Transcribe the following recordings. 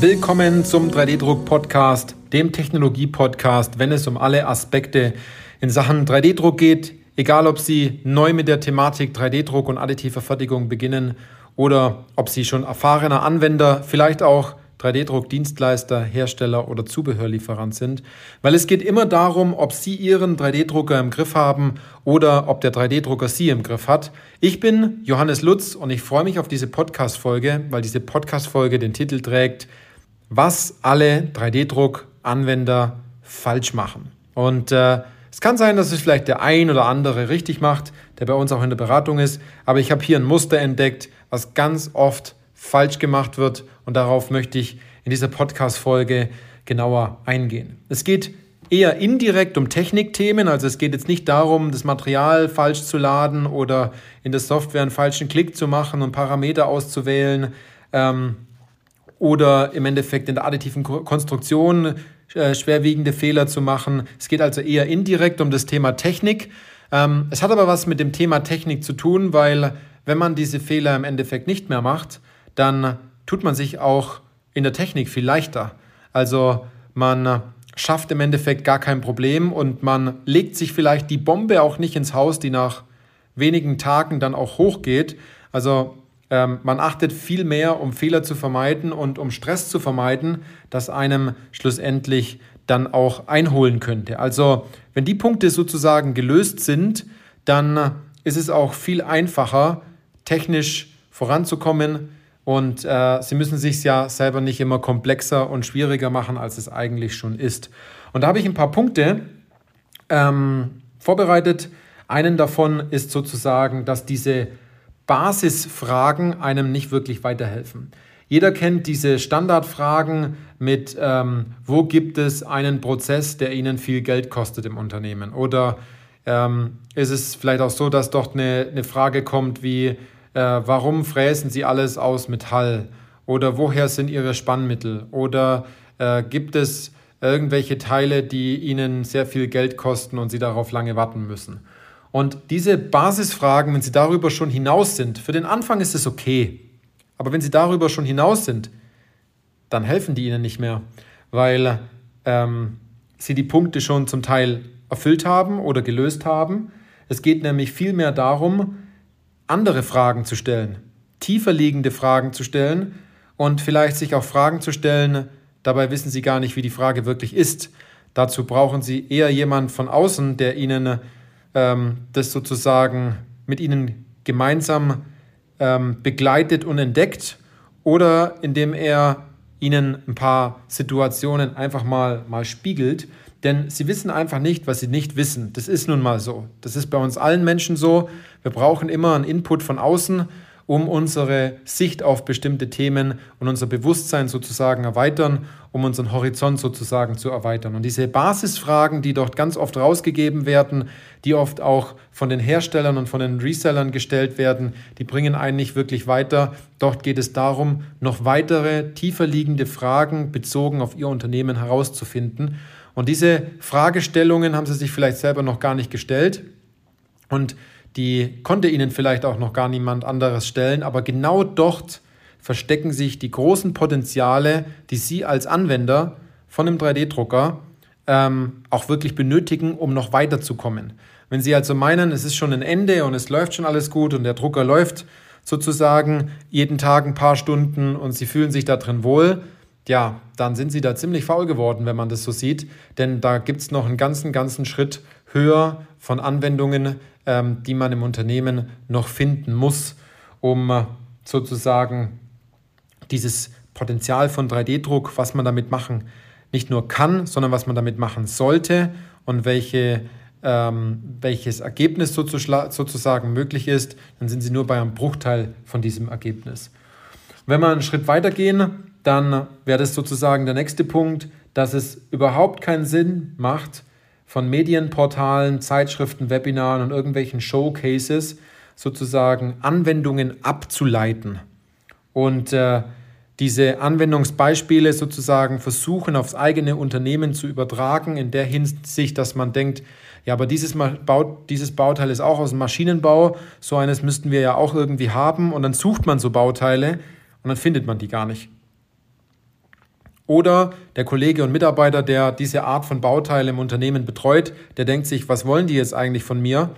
Willkommen zum 3D-Druck-Podcast, dem Technologie-Podcast, wenn es um alle Aspekte in Sachen 3D-Druck geht, egal ob Sie neu mit der Thematik 3D-Druck und additive Fertigung beginnen oder ob Sie schon erfahrener Anwender, vielleicht auch 3D-Druck-Dienstleister, Hersteller oder Zubehörlieferant sind, weil es geht immer darum, ob Sie Ihren 3D-Drucker im Griff haben oder ob der 3D-Drucker Sie im Griff hat. Ich bin Johannes Lutz und ich freue mich auf diese Podcast-Folge, weil diese Podcast-Folge den Titel trägt, was alle 3D-Druck-Anwender falsch machen. Und äh, es kann sein, dass es vielleicht der ein oder andere richtig macht, der bei uns auch in der Beratung ist, aber ich habe hier ein Muster entdeckt, was ganz oft falsch gemacht wird und darauf möchte ich in dieser Podcast-Folge genauer eingehen. Es geht eher indirekt um Technikthemen, also es geht jetzt nicht darum, das Material falsch zu laden oder in der Software einen falschen Klick zu machen und Parameter auszuwählen ähm, oder im Endeffekt in der additiven Konstruktion äh, schwerwiegende Fehler zu machen. Es geht also eher indirekt um das Thema Technik. Ähm, es hat aber was mit dem Thema Technik zu tun, weil wenn man diese Fehler im Endeffekt nicht mehr macht, dann tut man sich auch in der Technik viel leichter. Also man schafft im Endeffekt gar kein Problem und man legt sich vielleicht die Bombe auch nicht ins Haus, die nach wenigen Tagen dann auch hochgeht. Also ähm, man achtet viel mehr, um Fehler zu vermeiden und um Stress zu vermeiden, das einem schlussendlich dann auch einholen könnte. Also wenn die Punkte sozusagen gelöst sind, dann ist es auch viel einfacher, technisch voranzukommen, und äh, sie müssen sich ja selber nicht immer komplexer und schwieriger machen, als es eigentlich schon ist. Und da habe ich ein paar Punkte ähm, vorbereitet. Einen davon ist sozusagen, dass diese Basisfragen einem nicht wirklich weiterhelfen. Jeder kennt diese Standardfragen mit, ähm, wo gibt es einen Prozess, der Ihnen viel Geld kostet im Unternehmen? Oder ähm, ist es vielleicht auch so, dass dort eine, eine Frage kommt wie, äh, warum fräsen Sie alles aus Metall? Oder woher sind Ihre Spannmittel? Oder äh, gibt es irgendwelche Teile, die Ihnen sehr viel Geld kosten und Sie darauf lange warten müssen? Und diese Basisfragen, wenn Sie darüber schon hinaus sind, für den Anfang ist es okay. Aber wenn Sie darüber schon hinaus sind, dann helfen die Ihnen nicht mehr, weil ähm, Sie die Punkte schon zum Teil erfüllt haben oder gelöst haben. Es geht nämlich vielmehr darum, andere Fragen zu stellen, tiefer liegende Fragen zu stellen und vielleicht sich auch Fragen zu stellen, dabei wissen Sie gar nicht, wie die Frage wirklich ist. Dazu brauchen Sie eher jemand von außen, der Ihnen ähm, das sozusagen mit Ihnen gemeinsam ähm, begleitet und entdeckt oder indem er Ihnen ein paar Situationen einfach mal, mal spiegelt denn sie wissen einfach nicht, was sie nicht wissen. Das ist nun mal so. Das ist bei uns allen Menschen so. Wir brauchen immer einen Input von außen, um unsere Sicht auf bestimmte Themen und unser Bewusstsein sozusagen erweitern, um unseren Horizont sozusagen zu erweitern. Und diese Basisfragen, die dort ganz oft rausgegeben werden, die oft auch von den Herstellern und von den Resellern gestellt werden, die bringen einen nicht wirklich weiter. Dort geht es darum, noch weitere tiefer liegende Fragen bezogen auf Ihr Unternehmen herauszufinden. Und diese Fragestellungen haben sie sich vielleicht selber noch gar nicht gestellt und die konnte ihnen vielleicht auch noch gar niemand anderes stellen, aber genau dort verstecken sich die großen Potenziale, die Sie als Anwender von einem 3D-Drucker ähm, auch wirklich benötigen, um noch weiterzukommen. Wenn Sie also meinen, es ist schon ein Ende und es läuft schon alles gut und der Drucker läuft sozusagen jeden Tag ein paar Stunden und Sie fühlen sich da drin wohl, ja, dann sind sie da ziemlich faul geworden, wenn man das so sieht. Denn da gibt es noch einen ganzen, ganzen Schritt höher von Anwendungen, die man im Unternehmen noch finden muss, um äh, sozusagen dieses Potenzial von 3D-Druck, was man damit machen, nicht nur kann, sondern was man damit machen sollte und welche, ähm, welches Ergebnis sozusagen möglich ist, dann sind sie nur bei einem Bruchteil von diesem Ergebnis. Wenn wir einen Schritt weitergehen, dann wäre das sozusagen der nächste Punkt, dass es überhaupt keinen Sinn macht, von Medienportalen, Zeitschriften, Webinaren und irgendwelchen Showcases sozusagen Anwendungen abzuleiten und äh, diese Anwendungsbeispiele sozusagen versuchen aufs eigene Unternehmen zu übertragen, in der Hinsicht, dass man denkt, ja, aber dieses, Bau, dieses Bauteil ist auch aus dem Maschinenbau, so eines müssten wir ja auch irgendwie haben und dann sucht man so Bauteile und dann findet man die gar nicht. Oder der Kollege und Mitarbeiter, der diese Art von Bauteile im Unternehmen betreut, der denkt sich, was wollen die jetzt eigentlich von mir?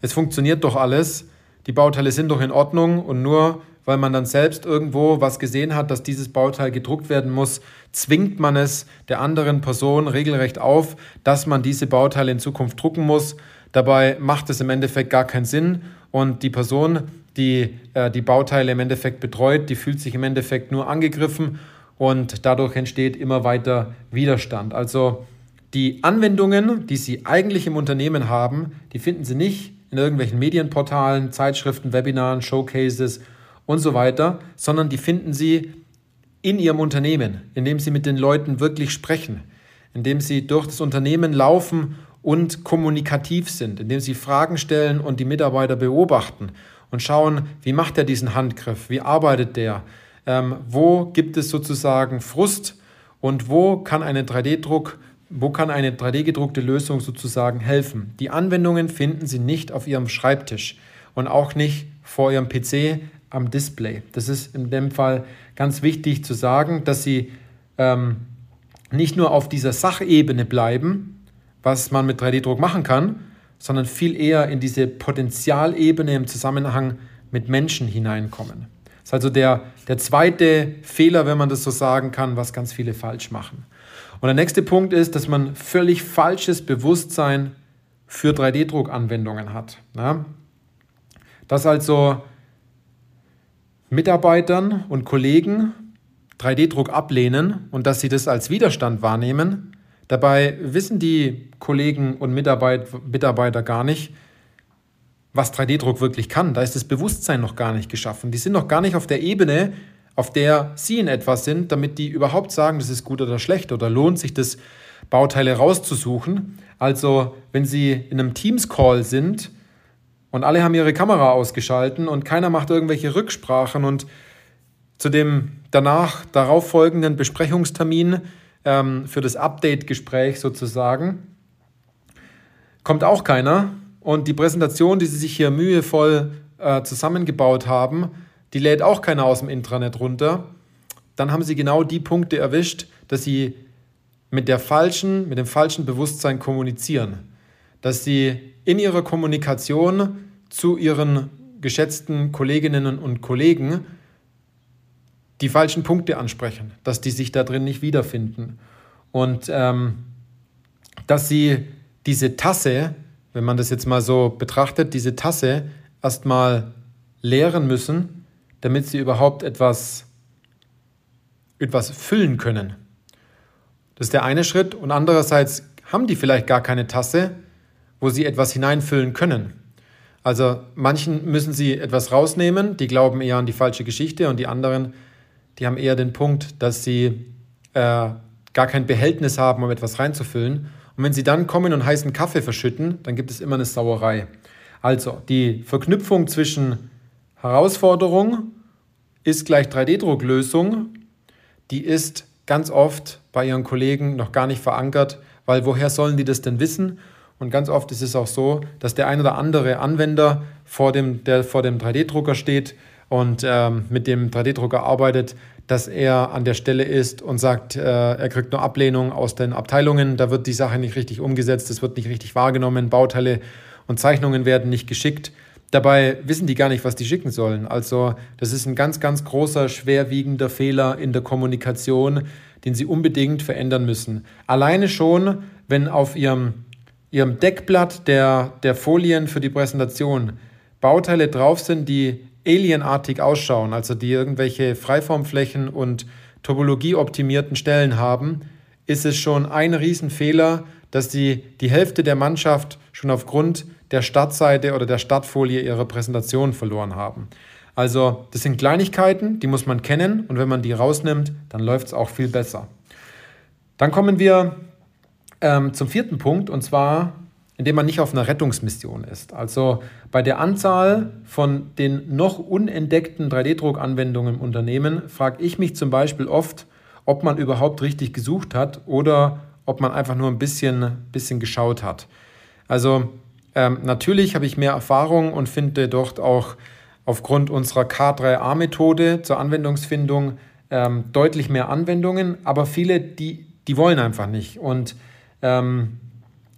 Es funktioniert doch alles, die Bauteile sind doch in Ordnung und nur weil man dann selbst irgendwo was gesehen hat, dass dieses Bauteil gedruckt werden muss, zwingt man es der anderen Person regelrecht auf, dass man diese Bauteile in Zukunft drucken muss. Dabei macht es im Endeffekt gar keinen Sinn und die Person, die äh, die Bauteile im Endeffekt betreut, die fühlt sich im Endeffekt nur angegriffen und dadurch entsteht immer weiter Widerstand. Also die Anwendungen, die Sie eigentlich im Unternehmen haben, die finden Sie nicht in irgendwelchen Medienportalen, Zeitschriften, Webinaren, Showcases und so weiter, sondern die finden Sie in Ihrem Unternehmen, indem Sie mit den Leuten wirklich sprechen, indem Sie durch das Unternehmen laufen und kommunikativ sind, indem Sie Fragen stellen und die Mitarbeiter beobachten und schauen, wie macht er diesen Handgriff, wie arbeitet der, ähm, wo gibt es sozusagen Frust und wo kann eine 3D-Druck, wo kann eine 3D-gedruckte Lösung sozusagen helfen. Die Anwendungen finden Sie nicht auf Ihrem Schreibtisch und auch nicht vor Ihrem PC am Display. Das ist in dem Fall ganz wichtig zu sagen, dass Sie ähm, nicht nur auf dieser Sachebene bleiben, was man mit 3D-Druck machen kann, sondern viel eher in diese Potenzialebene im Zusammenhang mit Menschen hineinkommen. Das ist also der, der zweite Fehler, wenn man das so sagen kann, was ganz viele falsch machen. Und der nächste Punkt ist, dass man völlig falsches Bewusstsein für 3D-Druck-Anwendungen hat. Ja? Dass also Mitarbeitern und Kollegen 3D-Druck ablehnen und dass sie das als Widerstand wahrnehmen. Dabei wissen die Kollegen und Mitarbeiter gar nicht, was 3D-Druck wirklich kann. Da ist das Bewusstsein noch gar nicht geschaffen. Die sind noch gar nicht auf der Ebene, auf der sie in etwas sind, damit die überhaupt sagen, das ist gut oder schlecht oder lohnt sich das, Bauteile rauszusuchen. Also wenn sie in einem Teams-Call sind und alle haben ihre Kamera ausgeschalten und keiner macht irgendwelche Rücksprachen und zu dem danach darauf folgenden Besprechungstermin ähm, für das Update-Gespräch sozusagen kommt auch keiner, und die Präsentation, die Sie sich hier mühevoll äh, zusammengebaut haben, die lädt auch keiner aus dem Intranet runter. Dann haben Sie genau die Punkte erwischt, dass Sie mit der falschen, mit dem falschen Bewusstsein kommunizieren. Dass Sie in Ihrer Kommunikation zu Ihren geschätzten Kolleginnen und Kollegen die falschen Punkte ansprechen, dass die sich da drin nicht wiederfinden. Und ähm, dass Sie diese Tasse, wenn man das jetzt mal so betrachtet, diese Tasse erstmal leeren müssen, damit sie überhaupt etwas, etwas füllen können. Das ist der eine Schritt. Und andererseits haben die vielleicht gar keine Tasse, wo sie etwas hineinfüllen können. Also manchen müssen sie etwas rausnehmen, die glauben eher an die falsche Geschichte und die anderen, die haben eher den Punkt, dass sie äh, gar kein Behältnis haben, um etwas reinzufüllen. Und wenn sie dann kommen und heißen Kaffee verschütten, dann gibt es immer eine Sauerei. Also die Verknüpfung zwischen Herausforderung ist gleich 3D-Drucklösung, die ist ganz oft bei ihren Kollegen noch gar nicht verankert, weil woher sollen die das denn wissen? Und ganz oft ist es auch so, dass der ein oder andere Anwender vor dem, der vor dem 3D-Drucker steht und ähm, mit dem 3D-Drucker arbeitet, dass er an der Stelle ist und sagt, äh, er kriegt nur Ablehnung aus den Abteilungen, da wird die Sache nicht richtig umgesetzt, es wird nicht richtig wahrgenommen, Bauteile und Zeichnungen werden nicht geschickt. Dabei wissen die gar nicht, was die schicken sollen. Also das ist ein ganz, ganz großer, schwerwiegender Fehler in der Kommunikation, den sie unbedingt verändern müssen. Alleine schon, wenn auf ihrem, ihrem Deckblatt der, der Folien für die Präsentation Bauteile drauf sind, die alienartig ausschauen, also die irgendwelche Freiformflächen und topologieoptimierten Stellen haben, ist es schon ein Riesenfehler, dass die, die Hälfte der Mannschaft schon aufgrund der Startseite oder der Startfolie ihre Präsentation verloren haben. Also das sind Kleinigkeiten, die muss man kennen und wenn man die rausnimmt, dann läuft es auch viel besser. Dann kommen wir ähm, zum vierten Punkt und zwar indem man nicht auf einer Rettungsmission ist. Also bei der Anzahl von den noch unentdeckten 3D-Druckanwendungen im Unternehmen frage ich mich zum Beispiel oft, ob man überhaupt richtig gesucht hat oder ob man einfach nur ein bisschen, bisschen geschaut hat. Also ähm, natürlich habe ich mehr Erfahrung und finde dort auch aufgrund unserer K3A-Methode zur Anwendungsfindung ähm, deutlich mehr Anwendungen, aber viele, die, die wollen einfach nicht. Und ähm,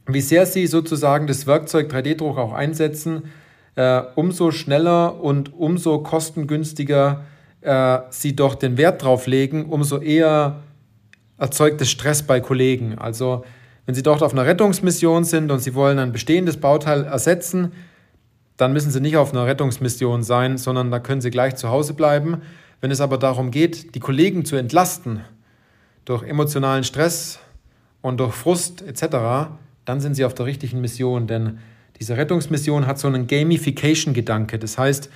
wie sehr sie sozusagen das Werkzeug 3D-Druck auch einsetzen, äh, umso schneller und umso kostengünstiger äh, sie doch den Wert drauf legen, umso eher erzeugt es Stress bei Kollegen. Also wenn sie dort auf einer Rettungsmission sind und sie wollen ein bestehendes Bauteil ersetzen, dann müssen sie nicht auf einer Rettungsmission sein, sondern da können sie gleich zu Hause bleiben. Wenn es aber darum geht, die Kollegen zu entlasten durch emotionalen Stress und durch Frust etc., dann sind sie auf der richtigen Mission, denn diese Rettungsmission hat so einen Gamification-Gedanke. Das heißt,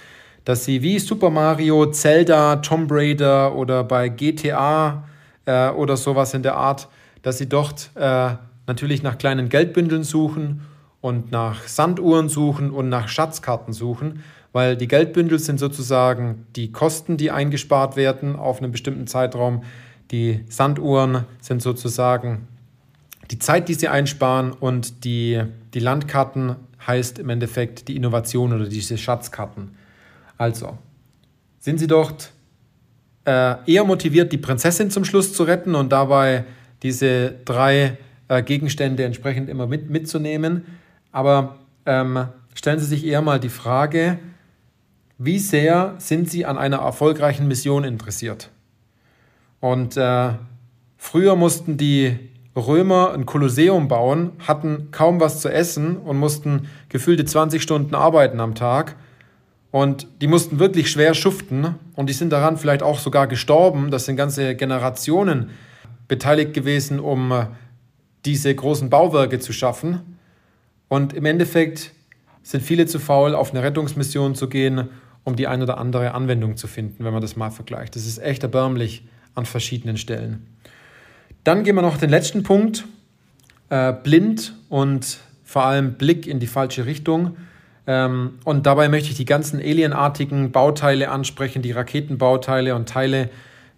dass sie wie Super Mario, Zelda, Tomb Raider oder bei GTA äh, oder sowas in der Art, dass sie dort äh, natürlich nach kleinen Geldbündeln suchen und nach Sanduhren suchen und nach Schatzkarten suchen, weil die Geldbündel sind sozusagen die Kosten, die eingespart werden auf einen bestimmten Zeitraum. Die Sanduhren sind sozusagen die Zeit, die sie einsparen und die, die Landkarten heißt im Endeffekt die Innovation oder diese Schatzkarten. Also, sind Sie dort äh, eher motiviert, die Prinzessin zum Schluss zu retten und dabei diese drei äh, Gegenstände entsprechend immer mit, mitzunehmen? Aber ähm, stellen Sie sich eher mal die Frage, wie sehr sind Sie an einer erfolgreichen Mission interessiert? Und äh, früher mussten die Römer ein Kolosseum bauen, hatten kaum was zu essen und mussten gefühlte 20 Stunden arbeiten am Tag. Und die mussten wirklich schwer schuften und die sind daran vielleicht auch sogar gestorben. Das sind ganze Generationen beteiligt gewesen, um äh, diese großen Bauwerke zu schaffen. Und im Endeffekt sind viele zu faul, auf eine Rettungsmission zu gehen, um die ein oder andere Anwendung zu finden, wenn man das mal vergleicht. Das ist echt erbärmlich an verschiedenen Stellen. Dann gehen wir noch den letzten Punkt. Äh, blind und vor allem Blick in die falsche Richtung. Ähm, und dabei möchte ich die ganzen alienartigen Bauteile ansprechen, die Raketenbauteile und Teile,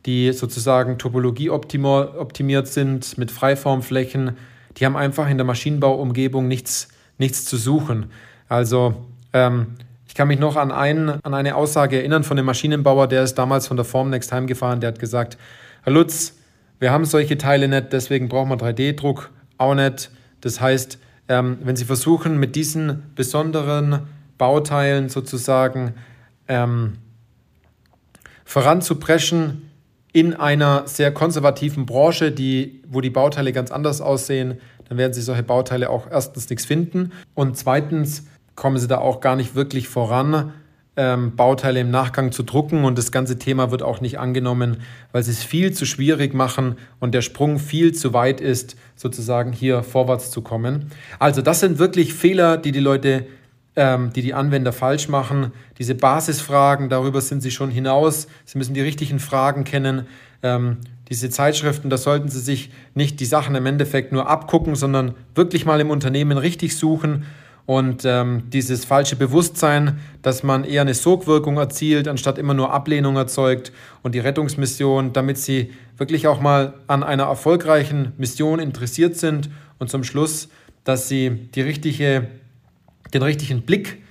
die sozusagen Topologie optimiert sind mit Freiformflächen. Die haben einfach in der Maschinenbauumgebung nichts, nichts zu suchen. Also ähm, ich kann mich noch an, ein, an eine Aussage erinnern von dem Maschinenbauer, der ist damals von der Formnext heimgefahren, der hat gesagt, Herr Lutz, wir haben solche Teile nicht, deswegen brauchen wir 3D-Druck auch nicht. Das heißt, ähm, wenn Sie versuchen, mit diesen besonderen Bauteilen sozusagen ähm, voranzupreschen in einer sehr konservativen Branche, die, wo die Bauteile ganz anders aussehen, dann werden Sie solche Bauteile auch erstens nichts finden und zweitens kommen Sie da auch gar nicht wirklich voran, ähm, Bauteile im Nachgang zu drucken und das ganze Thema wird auch nicht angenommen, weil sie es viel zu schwierig machen und der Sprung viel zu weit ist, sozusagen hier vorwärts zu kommen. Also das sind wirklich Fehler, die die Leute, ähm, die die Anwender falsch machen. Diese Basisfragen, darüber sind sie schon hinaus. Sie müssen die richtigen Fragen kennen. Ähm, diese Zeitschriften, da sollten Sie sich nicht die Sachen im Endeffekt nur abgucken, sondern wirklich mal im Unternehmen richtig suchen und ähm, dieses falsche Bewusstsein, dass man eher eine Sogwirkung erzielt, anstatt immer nur Ablehnung erzeugt und die Rettungsmission, damit sie wirklich auch mal an einer erfolgreichen Mission interessiert sind und zum Schluss, dass sie die richtige, den richtigen Blick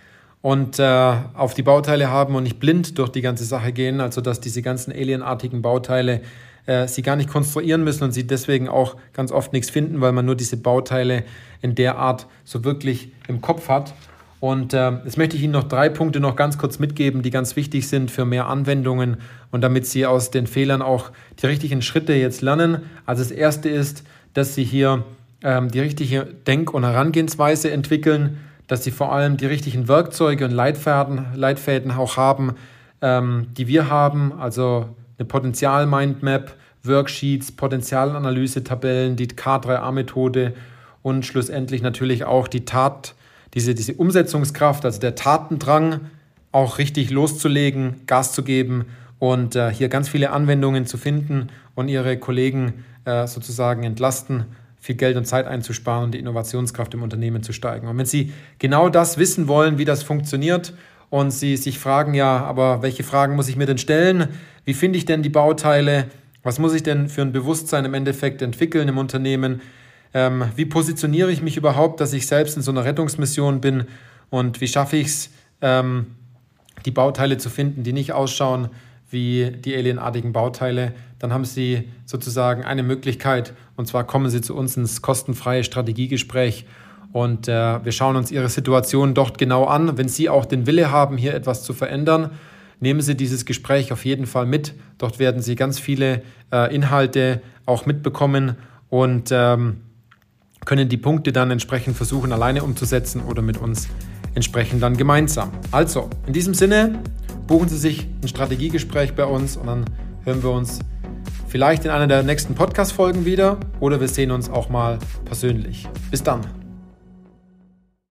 und äh, auf die Bauteile haben und nicht blind durch die ganze Sache gehen, also dass diese ganzen alienartigen Bauteile äh, sie gar nicht konstruieren müssen und sie deswegen auch ganz oft nichts finden, weil man nur diese Bauteile in der Art so wirklich im Kopf hat. Und äh, jetzt möchte ich Ihnen noch drei Punkte noch ganz kurz mitgeben, die ganz wichtig sind für mehr Anwendungen und damit Sie aus den Fehlern auch die richtigen Schritte jetzt lernen. Also das erste ist, dass Sie hier ähm, die richtige Denk- und Herangehensweise entwickeln, dass Sie vor allem die richtigen Werkzeuge und Leitfäden, Leitfäden auch haben, ähm, die wir haben. Also eine Potenzial-Mindmap, Worksheets, Potenzialanalyse-Tabellen, die K3A-Methode und schlussendlich natürlich auch die Tat, diese, diese Umsetzungskraft, also der Tatendrang, auch richtig loszulegen, Gas zu geben und äh, hier ganz viele Anwendungen zu finden und ihre Kollegen äh, sozusagen entlasten, viel Geld und Zeit einzusparen und die Innovationskraft im Unternehmen zu steigen. Und wenn Sie genau das wissen wollen, wie das funktioniert und Sie sich fragen, ja, aber welche Fragen muss ich mir denn stellen? Wie finde ich denn die Bauteile? Was muss ich denn für ein Bewusstsein im Endeffekt entwickeln im Unternehmen? Ähm, wie positioniere ich mich überhaupt, dass ich selbst in so einer Rettungsmission bin? Und wie schaffe ich es, ähm, die Bauteile zu finden, die nicht ausschauen wie die alienartigen Bauteile, dann haben Sie sozusagen eine Möglichkeit und zwar kommen Sie zu uns ins kostenfreie Strategiegespräch und äh, wir schauen uns Ihre Situation dort genau an. Wenn Sie auch den Wille haben, hier etwas zu verändern, nehmen Sie dieses Gespräch auf jeden Fall mit. Dort werden Sie ganz viele äh, Inhalte auch mitbekommen und ähm, können die Punkte dann entsprechend versuchen, alleine umzusetzen oder mit uns entsprechend dann gemeinsam. Also, in diesem Sinne, buchen Sie sich ein Strategiegespräch bei uns und dann hören wir uns vielleicht in einer der nächsten Podcast-Folgen wieder oder wir sehen uns auch mal persönlich. Bis dann.